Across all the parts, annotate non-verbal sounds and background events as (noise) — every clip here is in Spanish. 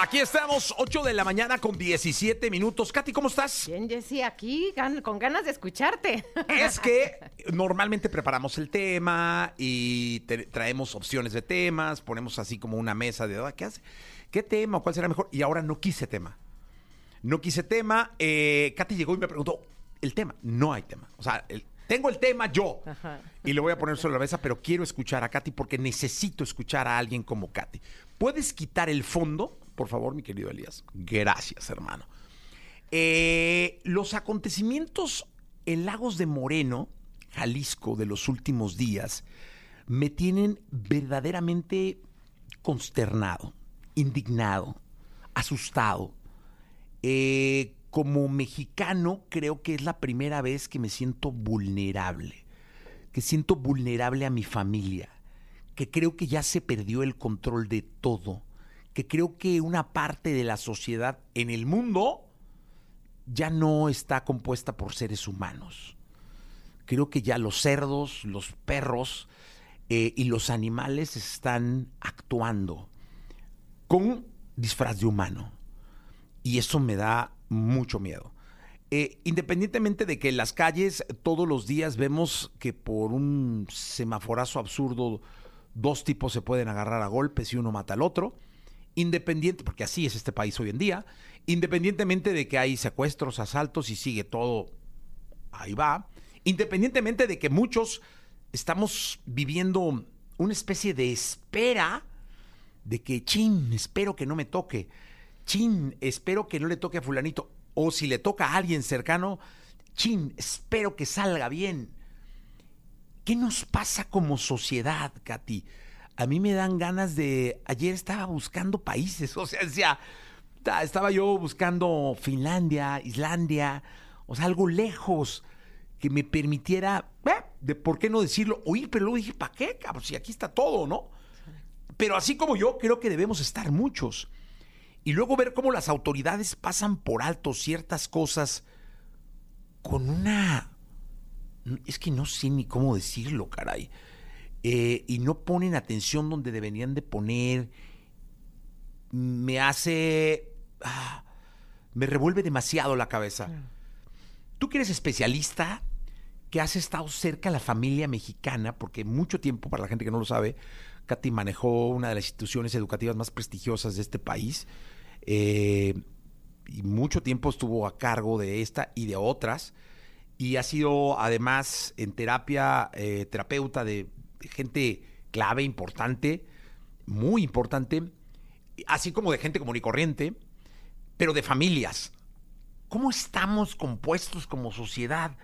Aquí estamos, 8 de la mañana con 17 minutos. Katy, ¿cómo estás? Bien, Jessy, aquí gan- con ganas de escucharte. (laughs) Es que normalmente preparamos el tema y te- traemos opciones de temas, ponemos así como una mesa de "Ah, ¿qué hace? ¿Qué tema o cuál será mejor? Y ahora no quise tema. No quise tema. Eh, Katy llegó y me preguntó, ¿el tema? No hay tema. O sea, el- tengo el tema yo. Ajá. Y lo voy a poner sobre la mesa, pero quiero escuchar a Katy porque necesito escuchar a alguien como Katy. ¿Puedes quitar el fondo, por favor, mi querido Elías? Gracias, hermano. Eh, los acontecimientos en Lagos de Moreno, Jalisco, de los últimos días, me tienen verdaderamente consternado, indignado, asustado. Eh, como mexicano, creo que es la primera vez que me siento vulnerable, que siento vulnerable a mi familia, que creo que ya se perdió el control de todo, que creo que una parte de la sociedad en el mundo ya no está compuesta por seres humanos. Creo que ya los cerdos, los perros eh, y los animales están actuando con disfraz de humano. Y eso me da mucho miedo. Eh, independientemente de que en las calles todos los días vemos que por un semaforazo absurdo dos tipos se pueden agarrar a golpes y uno mata al otro, independiente, porque así es este país hoy en día, independientemente de que hay secuestros, asaltos y sigue todo, ahí va, independientemente de que muchos estamos viviendo una especie de espera de que, chin, espero que no me toque, chin, espero que no le toque a fulanito, o si le toca a alguien cercano, chin, espero que salga bien. ¿Qué nos pasa como sociedad, Katy? A mí me dan ganas de... Ayer estaba buscando países, (laughs) o sea, decía, ta- estaba yo buscando Finlandia, Islandia, o sea, algo lejos que me permitiera, eh, de por qué no decirlo, oír, pero luego dije, ¿para qué, cabrón? Si aquí está todo, ¿no? Pero así como yo, creo que debemos estar muchos. Y luego ver cómo las autoridades pasan por alto ciertas cosas con una... Es que no sé ni cómo decirlo, caray. Eh, y no ponen atención donde deberían de poner. Me hace... ah, me revuelve demasiado la cabeza. Tú que eres especialista, que has estado cerca a la familia mexicana, porque mucho tiempo, para la gente que no lo sabe, Katy manejó una de las instituciones educativas más prestigiosas de este país. eh, y mucho tiempo estuvo a cargo de esta y de otras. Y ha sido además en terapia, eh, terapeuta de, de gente clave, importante, muy importante, así como de gente común y corriente, pero de familias. ¿Cómo estamos compuestos como sociedad?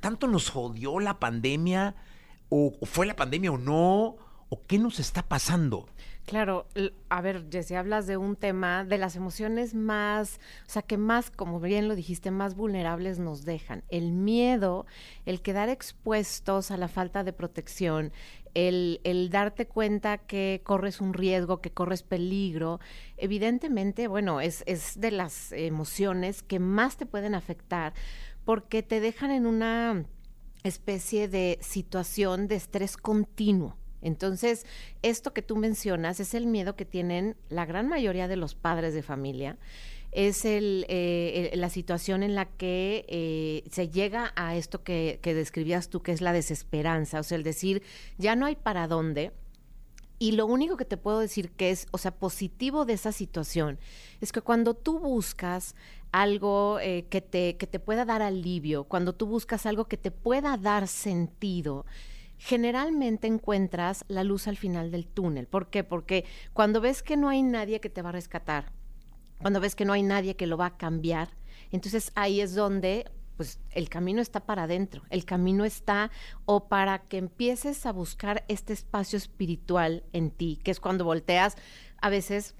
¿Tanto nos jodió la pandemia? ¿O, fue la pandemia o no? ¿O qué nos está pasando? Claro, a ver, Jessy, hablas de un tema de las emociones más, o sea, que más, como bien lo dijiste, más vulnerables nos dejan. El miedo, el quedar expuestos a la falta de protección, el, darte cuenta que corres un riesgo, que corres peligro, evidentemente, bueno, es de las emociones que más te pueden afectar porque te dejan en una especie de situación de estrés continuo. Entonces, esto que tú mencionas es el miedo que tienen la gran mayoría de los padres de familia. Es el, eh, la situación en la que eh, se llega a esto que, que describías tú, que es la desesperanza, o sea, el decir, ya no hay para dónde, y lo único que te puedo decir que es, o sea, positivo de esa situación, es que cuando tú buscas algo eh, que, te, que te pueda dar alivio, cuando tú buscas algo que te pueda dar sentido, generalmente encuentras la luz al final del túnel. ¿Por qué? Porque cuando ves que no hay nadie que te va a rescatar, cuando ves que no hay nadie que lo va a cambiar, entonces ahí es donde pues el camino está para adentro, el camino está o para que empieces a buscar este espacio espiritual en ti, que es cuando volteas a veces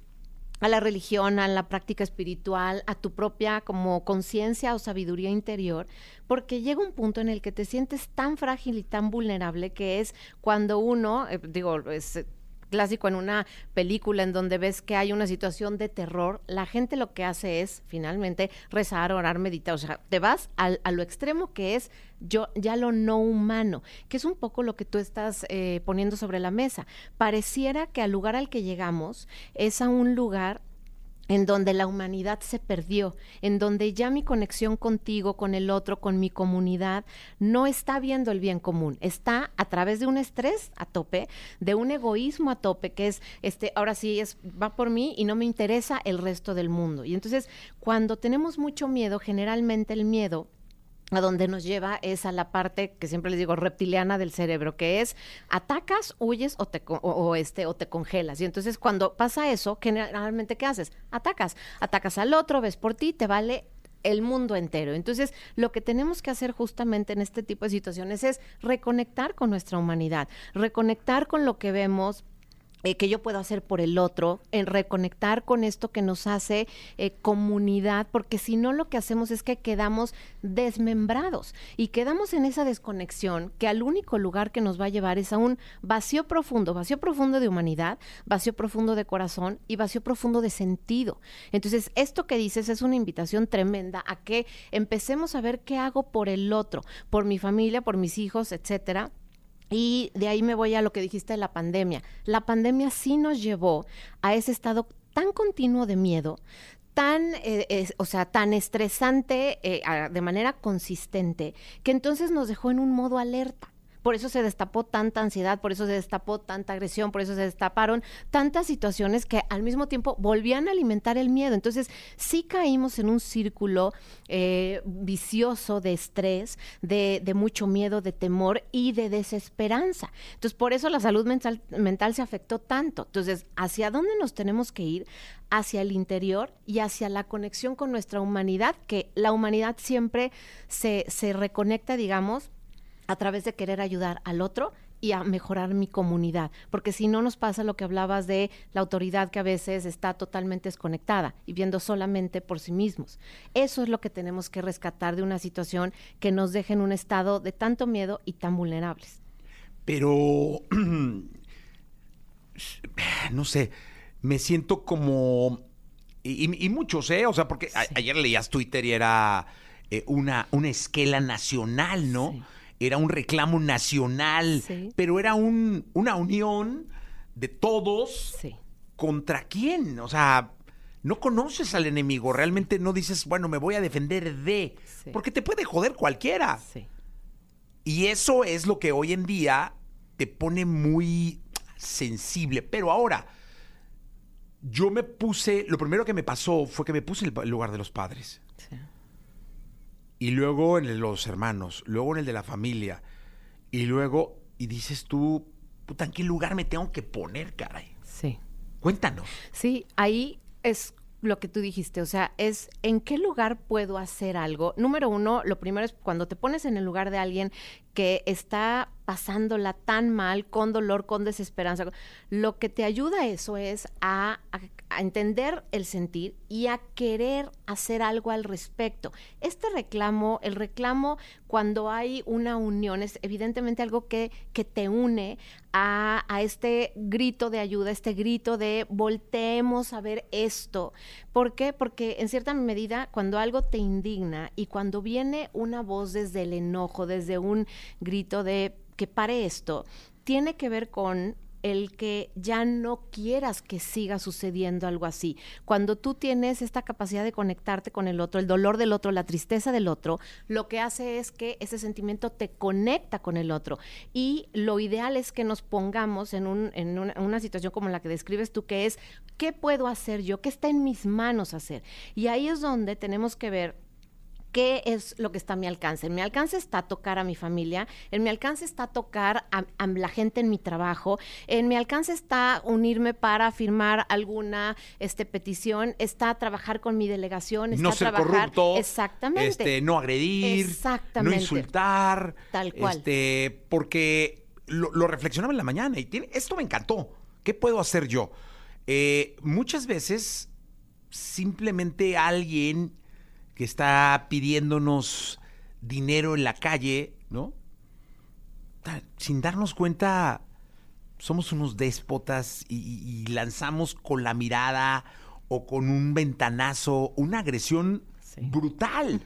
a la religión, a la práctica espiritual, a tu propia como conciencia o sabiduría interior, porque llega un punto en el que te sientes tan frágil y tan vulnerable que es cuando uno, eh, digo, es, clásico en una película en donde ves que hay una situación de terror, la gente lo que hace es finalmente rezar, orar, meditar. O sea, te vas al, a lo extremo que es yo, ya lo no humano, que es un poco lo que tú estás eh, poniendo sobre la mesa. Pareciera que al lugar al que llegamos es a un lugar en donde la humanidad se perdió, en donde ya mi conexión contigo, con el otro, con mi comunidad, no está viendo el bien común, está a través de un estrés a tope, de un egoísmo a tope, que es, este, ahora sí, es, va por mí y no me interesa el resto del mundo. Y entonces, cuando tenemos mucho miedo, generalmente el miedo a donde nos lleva es a la parte que siempre les digo reptiliana del cerebro, que es atacas, huyes o te o, este o te congelas. Y entonces cuando pasa eso, generalmente qué haces? Atacas, atacas al otro, ves por ti, te vale el mundo entero. Entonces, lo que tenemos que hacer justamente en este tipo de situaciones es reconectar con nuestra humanidad, reconectar con lo que vemos eh, que yo puedo hacer por el otro, en reconectar con esto que nos hace eh, comunidad, porque si no lo que hacemos es que quedamos desmembrados y quedamos en esa desconexión que al único lugar que nos va a llevar es a un vacío profundo, vacío profundo de humanidad, vacío profundo de corazón y vacío profundo de sentido. Entonces, esto que dices es una invitación tremenda a que empecemos a ver qué hago por el otro, por mi familia, por mis hijos, etcétera y de ahí me voy a lo que dijiste de la pandemia. La pandemia sí nos llevó a ese estado tan continuo de miedo, tan, eh, o sea, tan estresante eh, de manera consistente, que entonces nos dejó en un modo alerta. Por eso se destapó tanta ansiedad, por eso se destapó tanta agresión, por eso se destaparon tantas situaciones que al mismo tiempo volvían a alimentar el miedo. Entonces sí caímos en un círculo eh, vicioso de estrés, de, mucho miedo, de temor y de desesperanza. Entonces por eso la salud mental, mental se afectó tanto. Entonces, ¿hacia dónde nos tenemos que ir? Hacia el interior y hacia la conexión con nuestra humanidad, que la humanidad siempre se reconecta, digamos, a través de querer ayudar al otro y a mejorar mi comunidad, porque si no nos pasa lo que hablabas de la autoridad que a veces está totalmente desconectada y viendo solamente por sí mismos. Eso es lo que tenemos que rescatar de una situación que nos deje en un estado de tanto miedo y tan vulnerables. Pero, (clears throat) no sé, me siento como... Y, muchos, ¿eh? O sea, porque ayer leías Twitter y era eh, una, una esquela nacional, ¿no? Sí era un reclamo nacional, pero era un, una unión de todos contra quién. O sea, no conoces al enemigo, realmente no dices, bueno, me voy a defender de, porque te puede joder cualquiera. Y eso es lo que hoy en día te pone muy sensible. Pero ahora, yo me puse, lo primero que me pasó fue que me puse en el lugar de los padres y luego en los hermanos, luego en el de la familia, y luego, y dices tú, puta, ¿en qué lugar me tengo que poner, caray? Sí. Cuéntanos. Sí, ahí es lo que tú dijiste, o sea, es en qué lugar puedo hacer algo. Número uno, lo primero es cuando te pones en el lugar de alguien que está pasándola tan mal, con dolor, con desesperanza, lo que te ayuda eso es a, a, entender el sentir y a querer hacer algo al respecto. Este reclamo, el reclamo cuando hay una unión, es evidentemente algo que, que te une a, a este grito de ayuda, este grito de volteemos a ver esto. ¿Por qué? Porque en cierta medida, cuando algo te indigna y cuando viene una voz desde el enojo, desde un grito de que pare esto, tiene que ver con el que ya no quieras que siga sucediendo algo así. Cuando tú tienes esta capacidad de conectarte con el otro, el dolor del otro, la tristeza del otro, lo que hace es que ese sentimiento te conecta con el otro. Y lo ideal es que nos pongamos en, un, en una, una situación como la que describes tú, que es, ¿qué puedo hacer yo? ¿Qué está en mis manos hacer? Y ahí es donde tenemos que ver ¿Qué es lo que está a mi alcance? En mi alcance está tocar a mi familia, en mi alcance está tocar a, la gente en mi trabajo, en mi alcance está unirme para firmar alguna este, petición, está trabajar con mi delegación, está no ser trabajar corrupto, exactamente, este, no agredir, exactamente, no insultar, tal cual, este, porque lo, lo, reflexionaba en la mañana y tiene, esto me encantó. ¿Qué puedo hacer yo? Eh, muchas veces simplemente alguien que está pidiéndonos dinero en la calle, ¿no? Sin darnos cuenta, somos unos déspotas y, y lanzamos con la mirada o con un ventanazo una agresión brutal.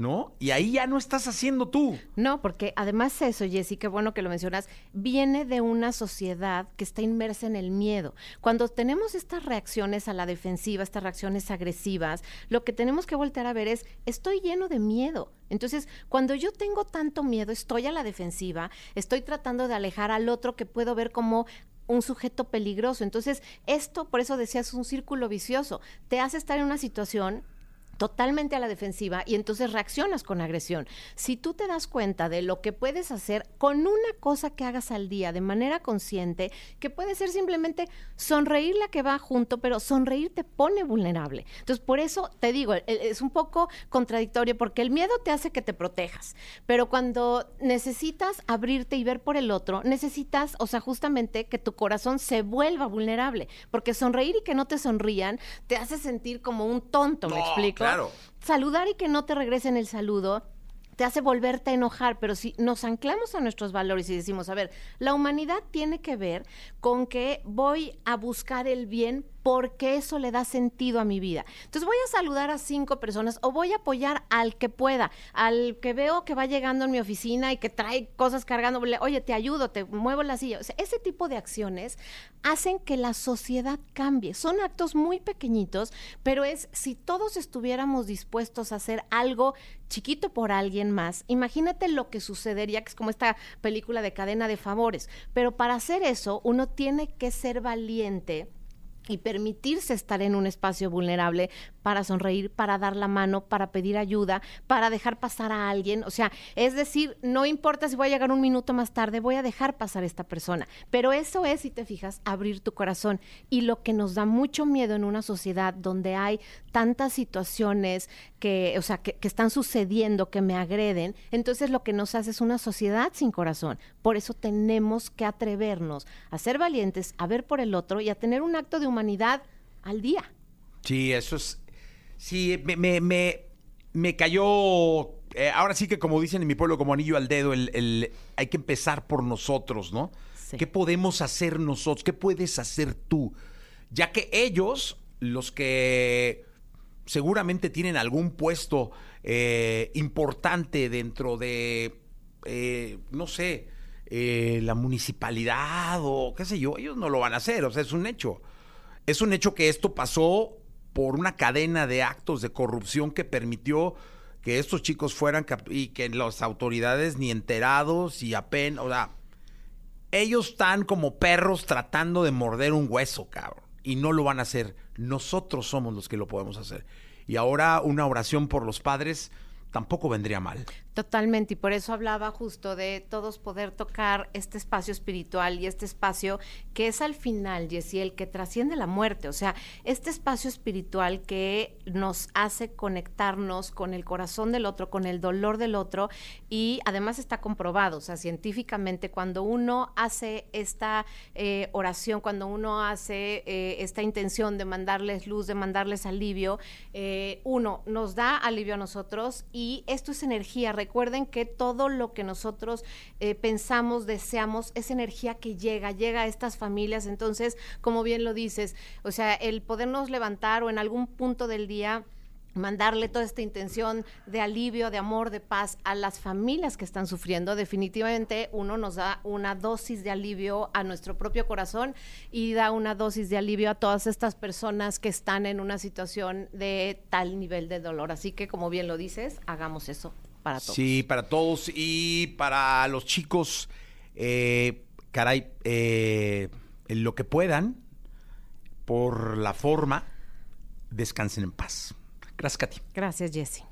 ¿No? Y ahí ya no estás haciendo tú. No, porque además eso, Jessy, qué bueno que lo mencionas, viene de una sociedad que está inmersa en el miedo. Cuando tenemos estas reacciones a la defensiva, estas reacciones agresivas, lo que tenemos que voltear a ver es, estoy lleno de miedo. Entonces, cuando yo tengo tanto miedo, estoy a la defensiva, estoy tratando de alejar al otro que puedo ver como un sujeto peligroso. Entonces, esto, por eso decías, es un círculo vicioso. Te hace estar en una situación totalmente a la defensiva y entonces reaccionas con agresión. Si tú te das cuenta de lo que puedes hacer con una cosa que hagas al día de manera consciente, que puede ser simplemente sonreír la que va junto, pero sonreír te pone vulnerable. Entonces, por eso te digo, e, es un poco contradictorio porque el miedo te hace que te protejas, pero cuando necesitas abrirte y ver por el otro, necesitas, o sea, justamente que tu corazón se vuelva vulnerable, porque sonreír y que no te sonrían te hace sentir como un tonto, ¿me explico? Saludar y que no te regresen el saludo te hace volverte a enojar, pero si nos anclamos a nuestros valores y decimos, a ver, la humanidad tiene que ver con que voy a buscar el bien porque eso le da sentido a mi vida. Entonces voy a saludar a cinco personas o voy a apoyar al que pueda, al que veo que va llegando en mi oficina y que trae cosas cargando, oye, te ayudo, te muevo la silla. O sea, ese tipo de acciones hacen que la sociedad cambie. Son actos muy pequeñitos, pero es si todos estuviéramos dispuestos a hacer algo chiquito por alguien más, imagínate lo que sucedería, que es como esta película de cadena de favores. Pero para hacer eso, uno tiene que ser valiente y permitirse estar en un espacio vulnerable para sonreír, para dar la mano, para pedir ayuda, para dejar pasar a alguien. O sea, es decir, no importa si voy a llegar un minuto más tarde, voy a dejar pasar a esta persona. Pero eso es, si te fijas, abrir tu corazón. Y lo que nos da mucho miedo en una sociedad donde hay tantas situaciones que, o sea, que, están sucediendo, que me agreden, entonces lo que nos hace es una sociedad sin corazón. Por eso tenemos que atrevernos a ser valientes, a ver por el otro y a tener un acto de humanidad al día. Sí, eso es, Sí, me, me, me, cayó. Eh, ahora sí que, como dicen en mi pueblo, como anillo al dedo, el, hay que empezar por nosotros, ¿no? ¿Qué podemos hacer nosotros? ¿Qué puedes hacer tú? Ya que ellos, los que seguramente tienen algún puesto eh, importante dentro de, eh, no sé, la municipalidad o qué sé yo, ellos no lo van a hacer, o sea, es un hecho. Es un hecho que esto pasó por una cadena de actos de corrupción que permitió que estos chicos fueran y que las autoridades ni enterados y apenas, o sea, ellos están como perros tratando de morder un hueso, cabrón, y no lo van a hacer. Nosotros somos los que lo podemos hacer. Y ahora una oración por los padres tampoco vendría mal. Totalmente, y por eso hablaba justo de todos poder tocar este espacio espiritual y este espacio que es al final, Jessy, el que trasciende la muerte, o sea, este espacio espiritual que nos hace conectarnos con el corazón del otro, con el dolor del otro, y además está comprobado, o sea, científicamente, cuando uno hace esta eh, oración, cuando uno hace eh, esta intención de mandarles luz, de mandarles alivio, eh, uno, nos da alivio a nosotros y esto es energía Recuerden que todo lo que nosotros eh, pensamos, deseamos, es energía que llega, llega a estas familias. Entonces, como bien lo dices, o sea, el podernos levantar o en algún punto del día mandarle toda esta intención de alivio, de amor, de paz a las familias que están sufriendo. Definitivamente uno nos da una dosis de alivio a nuestro propio corazón y da una dosis de alivio a todas estas personas que están en una situación de tal nivel de dolor. Así que, como bien lo dices, hagamos eso para todos. Sí, para todos y para los chicos, eh, caray, eh, lo que puedan, por la forma, descansen en paz. Gracias, Katy. Gracias, Jesse.